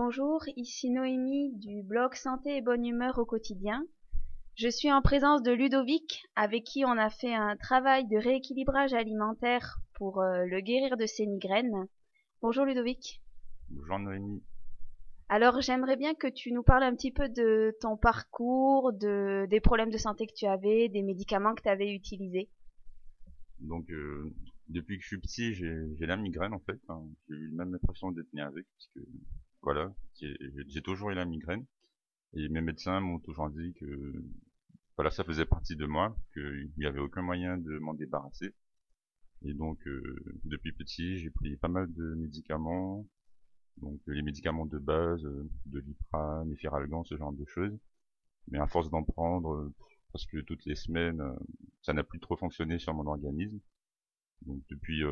Bonjour, ici Noémie du blog Santé et Bonne Humeur au quotidien. Je suis en présence de Ludovic avec qui on a fait un travail de rééquilibrage alimentaire pour euh, le guérir de ses migraines. Bonjour Ludovic. Bonjour Noémie. Alors j'aimerais bien que tu nous parles un petit peu de ton parcours, de, des problèmes de santé que tu avais, des médicaments que tu avais utilisés. Donc euh, depuis que je suis petit, j'ai la migraine en fait. Hein. J'ai eu même l'impression d'être né avec, parce que voilà, j'ai toujours eu la migraine. Et mes médecins m'ont toujours dit que voilà, ça faisait partie de moi, qu'il n'y avait aucun moyen de m'en débarrasser. Et donc, euh, depuis petit, j'ai pris pas mal de médicaments, donc les médicaments de base, euh, de l'iprane, efiralgan, ce genre de choses. Mais à force d'en prendre, parce que toutes les semaines, ça n'a plus trop fonctionné sur mon organisme. Donc depuis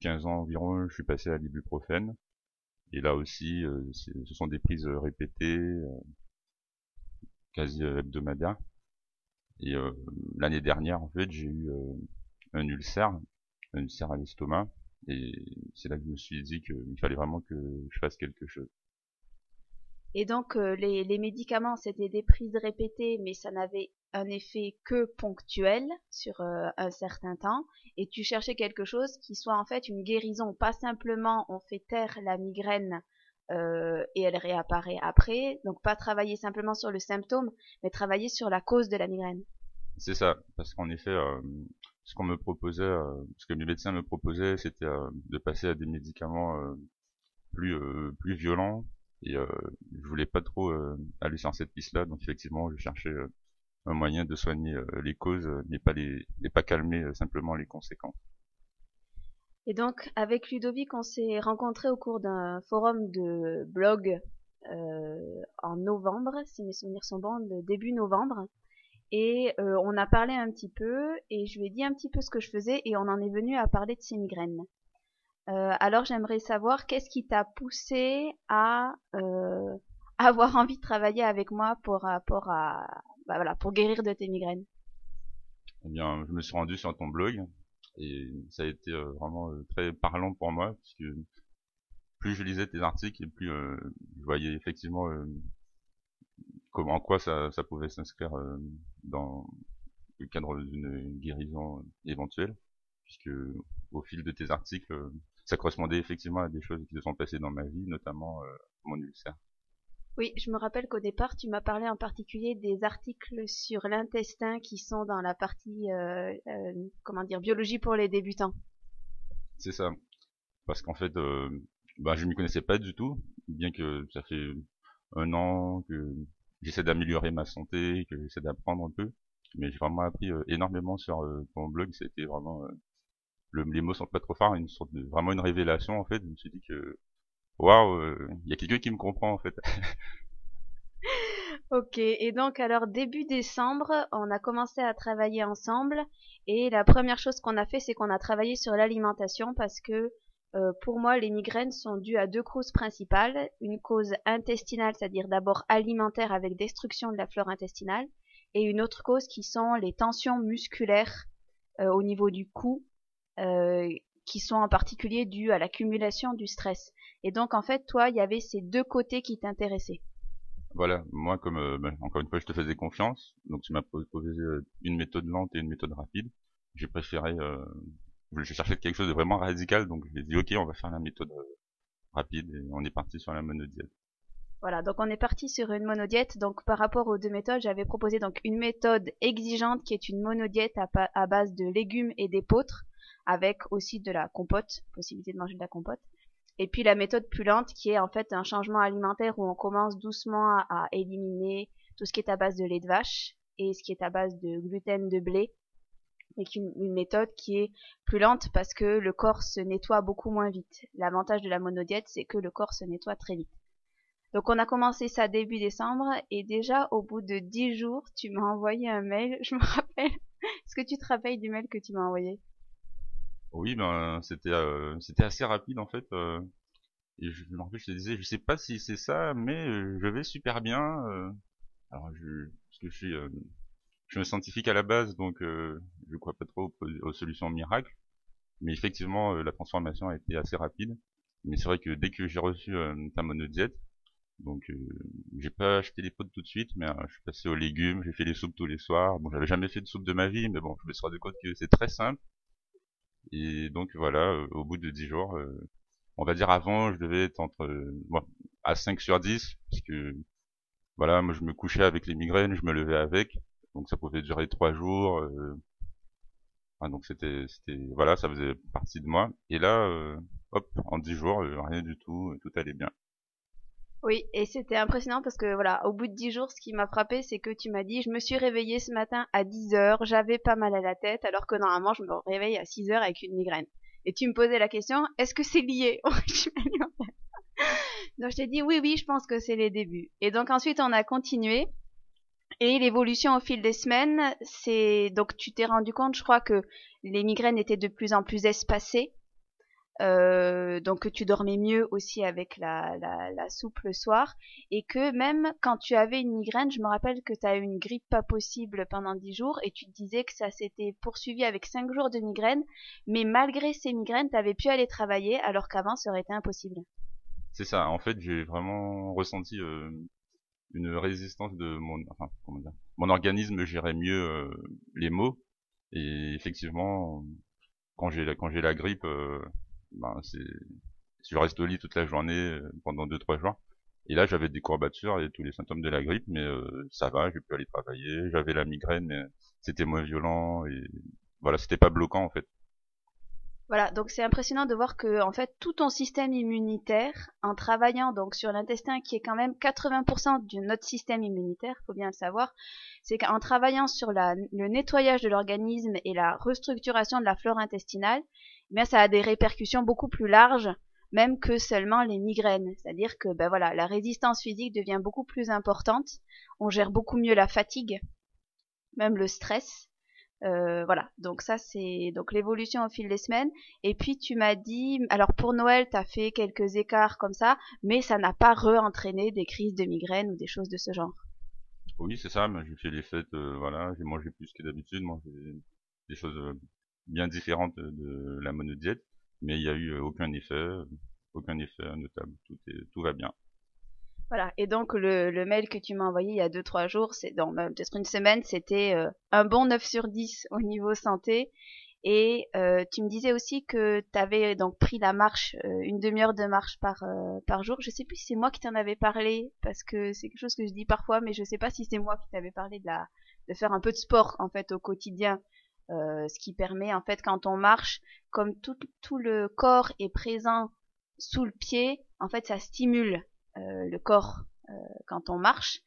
15 ans environ, je suis passé à l'ibuprofène. Et là aussi, euh, ce sont des prises répétées, euh, quasi hebdomadaires. Et euh, l'année dernière, en fait, j'ai eu un ulcère, un ulcère à l'estomac. Et c'est là que je me suis dit qu'il fallait vraiment que je fasse quelque chose. Et donc les, les, médicaments, c'était des prises répétées, mais ça n'avait un effet que ponctuel sur un certain temps et tu cherchais quelque chose qui soit en fait une guérison, pas simplement on fait taire la migraine euh, et elle réapparaît après, donc pas travailler simplement sur le symptôme, mais travailler sur la cause de la migraine. C'est ça, parce qu'en effet, euh, ce qu'on me proposait, euh, ce que mes médecins me proposaient, c'était de passer à des médicaments plus plus violents, et je voulais pas trop aller sur cette piste-là, donc effectivement, je cherchais un moyen de soigner euh, les causes, mais pas les, pas calmer euh, simplement les conséquences. Et donc, avec Ludovic, on s'est rencontrés au cours d'un forum de blog euh, en novembre, si mes souvenirs sont bons, début novembre. Et on a parlé un petit peu, et je lui ai dit un petit peu ce que je faisais, et on en est venu à parler de ses migraines. alors j'aimerais savoir qu'est-ce qui t'a poussé à avoir envie de travailler avec moi pour rapport à, bah voilà, pour guérir de tes migraines. Eh bien, je me suis rendu sur ton blog et ça a été euh, vraiment euh, très parlant pour moi puisque plus je lisais tes articles et plus euh, je voyais effectivement en quoi ça, ça pouvait s'inscrire dans le cadre d'une guérison éventuelle puisque au fil de tes articles ça correspondait effectivement à des choses qui se sont passées dans ma vie notamment mon ulcère oui, je me rappelle qu'au départ, tu m'as parlé en particulier des articles sur l'intestin qui sont dans la partie, euh, euh, comment dire, biologie pour les débutants. C'est ça. Parce qu'en fait, euh, bah, je m'y connaissais pas du tout, bien que ça fait un an que j'essaie d'améliorer ma santé, que j'essaie d'apprendre un peu. Mais j'ai vraiment appris énormément sur ton blog. C'était vraiment, le, les mots sont pas trop forts, une sorte vraiment une révélation en fait. Je me suis dit que waouh, euh, il y a quelqu'un qui me comprend en fait. ok, et donc alors début décembre, on a commencé à travailler ensemble et la première chose qu'on a fait, c'est qu'on a travaillé sur l'alimentation parce que euh, pour moi, les migraines sont dues à deux causes principales. Une cause intestinale, c'est-à-dire d'abord alimentaire avec destruction de la flore intestinale, et une autre cause qui sont les tensions musculaires euh, au niveau du cou, qui sont en particulier dues à l'accumulation du stress. Et donc en fait, toi, il y avait ces deux côtés qui t'intéressaient. Voilà, moi comme euh, ben, encore une fois, je te faisais confiance, donc tu m'as proposé euh, une méthode lente et une méthode rapide. J'ai préféré, euh, je cherchais quelque chose de vraiment radical, donc j'ai dit ok, on va faire la méthode rapide et on est parti sur la monodiète. Voilà, donc on est parti sur une monodiète. Donc par rapport aux deux méthodes, j'avais proposé donc une méthode exigeante qui est une monodiète à, à base de légumes et d'épeautres, avec aussi de la compote, possibilité de manger de la compote. Et puis la méthode plus lente qui est en fait un changement alimentaire où on commence doucement à, éliminer tout ce qui est à base de lait de vache et ce qui est à base de gluten de blé. Et une, méthode qui est plus lente parce que le corps se nettoie beaucoup moins vite. L'avantage de la monodiète, c'est que le corps se nettoie très vite. Donc on a commencé ça début décembre et déjà au bout de dix jours, tu m'as envoyé un mail. Je me rappelle. Est-ce que tu te rappelles du mail que tu m'as envoyé? Oui, ben c'était euh, c'était assez rapide en fait. Euh, et je me rappelle, je te disais, je sais pas si c'est ça, mais euh, je vais super bien. alors je, parce que je suis je suis un scientifique à la base, donc je crois pas trop aux, solutions miracles. Mais effectivement, la transformation a été assez rapide. Mais c'est vrai que dès que j'ai reçu ta monodiète, Donc euh, j'ai pas acheté les potes tout de suite, mais je suis passé aux légumes, j'ai fait les soupes tous les soirs. Bon, j'avais jamais fait de soupe de ma vie, mais bon, je me suis rendu compte que c'est très simple. Et donc voilà, au bout de 10 jours, on va dire avant, je devais être entre bon, à 5 sur 10, parce que voilà, moi je me couchais avec les migraines, je me levais avec, donc ça pouvait durer 3 jours. Euh, donc c'était, c'était, voilà, ça faisait partie de moi. Et là, euh, hop, en 10 jours, euh, rien du tout, tout allait bien. Oui, et c'était impressionnant parce que voilà, au bout de 10 jours, ce qui m'a frappé, c'est que tu m'as dit, je me suis réveillée ce matin à 10 heures, j'avais pas mal à la tête, alors que normalement, je me réveille à 6 heures avec une migraine. Et tu me posais la question, est-ce que c'est lié Donc je t'ai dit, oui, oui, je pense que c'est les débuts. Et donc ensuite, on a continué. Et l'évolution au fil des semaines, c'est donc tu t'es rendu compte, je crois que les migraines étaient de plus en plus espacées, euh, donc que tu dormais mieux aussi avec la, la, soupe le soir, et que même quand tu avais une migraine, je me rappelle que tu as eu une grippe pas possible pendant dix jours, et tu te disais que ça s'était poursuivi avec cinq jours de migraine, mais malgré ces migraines, tu avais pu aller travailler alors qu'avant ça aurait été impossible. C'est ça, en fait j'ai vraiment ressenti euh, une résistance de mon, enfin, comment dire, mon organisme gérait mieux euh, les mots. Et effectivement, quand j'ai la, quand j'ai la grippe, euh, ben c'est, je reste au lit toute la journée euh, pendant deux trois jours. Et là, j'avais des courbatures et tous les symptômes de la grippe, mais ça va, j'ai pu aller travailler. J'avais la migraine, c'était moins violent et voilà, c'était pas bloquant en fait. Voilà, donc c'est impressionnant de voir que en fait tout ton système immunitaire, en travaillant donc sur l'intestin qui est quand même 80% de notre système immunitaire, faut bien le savoir, c'est qu'en travaillant sur le nettoyage de l'organisme et la restructuration de la flore intestinale, bien ça a des répercussions beaucoup plus larges même que seulement les migraines. C'est-à-dire que ben voilà, la résistance physique devient beaucoup plus importante, on gère beaucoup mieux la fatigue, même le stress, euh, voilà, donc ça c'est donc l'évolution au fil des semaines. Et puis tu m'as dit, alors pour Noël tu as fait quelques écarts comme ça, mais ça n'a pas re-entraîné des crises de migraine ou des choses de ce genre. Oui c'est ça, j'ai fait les fêtes, euh, voilà, j'ai mangé plus que d'habitude, mangé des choses euh, bien différentes de la monodiète, mais il n'y a eu aucun effet, aucun effet notable, tout, va bien. Voilà. Et donc le, mail que tu m'as envoyé il y a 2-3 jours, c'est dans peut-être une semaine, c'était euh, un bon 9 sur 10 au niveau santé. Et euh, tu me disais aussi que tu avais donc pris la marche, euh, une demi-heure de marche par, par jour. Je sais plus si c'est moi qui t'en avais parlé, parce que c'est quelque chose que je dis parfois, mais je sais pas si c'est moi qui t'avais parlé de, la, de faire un peu de sport en fait au quotidien. Ce qui permet en fait quand on marche, comme tout, tout le corps est présent sous le pied, en fait ça stimule euh, le corps euh, quand on marche.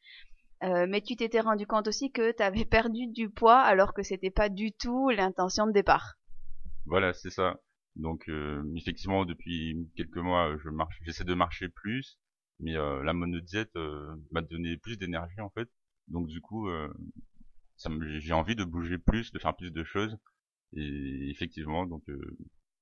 Euh, mais tu t'étais rendu compte aussi que tu avais perdu du poids alors que c'était pas du tout l'intention de départ. Voilà, c'est ça. Donc effectivement, depuis quelques mois, je marche, j'essaie de marcher plus, mais la monodiète m'a donné plus d'énergie en fait. Donc du coup, j'ai envie de bouger plus, de faire plus de choses. Et effectivement, donc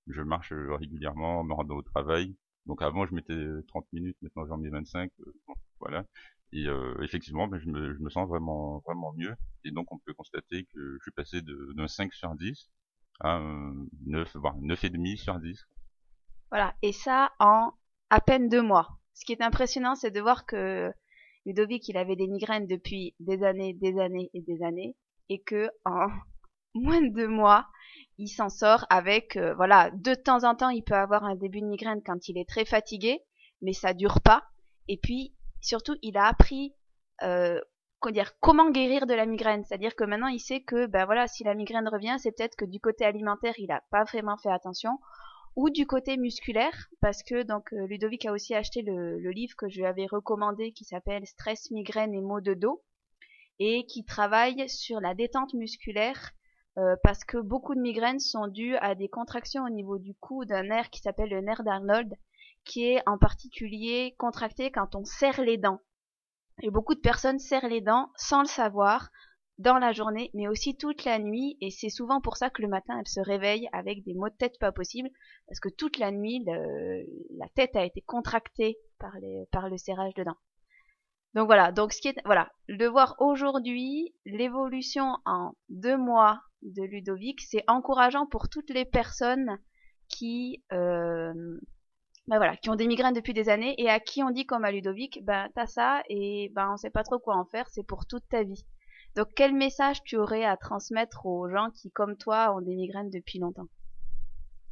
je marche régulièrement, me rendant au travail, donc avant je mettais 30 minutes, maintenant j'en mets 25, euh, voilà. Et euh, effectivement, ben, je, me, je me sens vraiment vraiment mieux. Et donc on peut constater que je suis passé d'un 5 sur 10 à un 9, voire 9,5 sur 10. Voilà, et ça en à peine deux mois. Ce qui est impressionnant, c'est de voir que Ludovic, il avait des migraines depuis des années, des années et des années, et que en moins de deux mois, il s'en sort avec, euh, voilà, de temps en temps, il peut avoir un début de migraine quand il est très fatigué, mais ça dure pas. Et puis, surtout, il a appris, euh, comment guérir de la migraine. C'est-à-dire que maintenant, il sait que, ben voilà, si la migraine revient, c'est peut-être que du côté alimentaire, il n'a pas vraiment fait attention, ou du côté musculaire, parce que donc euh, Ludovic a aussi acheté le, livre que je lui avais recommandé qui s'appelle Stress, migraine et maux de dos, et qui travaille sur la détente musculaire euh, parce que beaucoup de migraines sont dues à des contractions au niveau du cou d'un nerf qui s'appelle le nerf d'Arnold, qui est en particulier contracté quand on serre les dents. Et beaucoup de personnes serrent les dents sans le savoir dans la journée, mais aussi toute la nuit, et c'est souvent pour ça que le matin elles se réveillent avec des maux de tête pas possibles, parce que toute la nuit la tête a été contractée par, par le serrage de dents. Donc voilà, donc ce qui est voilà, de voir aujourd'hui l'évolution en deux mois de Ludovic, c'est encourageant pour toutes les personnes qui euh, ben voilà, qui ont des migraines depuis des années et à qui on dit comme à Ludovic, ben t'as ça et ben on sait pas trop quoi en faire, c'est pour toute ta vie. Donc quel message tu aurais à transmettre aux gens qui, comme toi, ont des migraines depuis longtemps?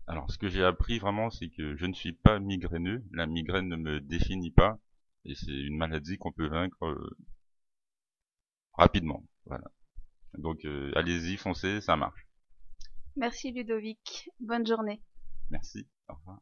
Alors ce que j'ai appris vraiment, c'est que je ne suis pas migraineux, la migraine ne me définit pas et c'est une maladie qu'on peut vaincre euh, rapidement. Voilà. Donc euh, allez-y, foncez, ça marche. Merci Ludovic. Bonne journée. Merci. Au revoir.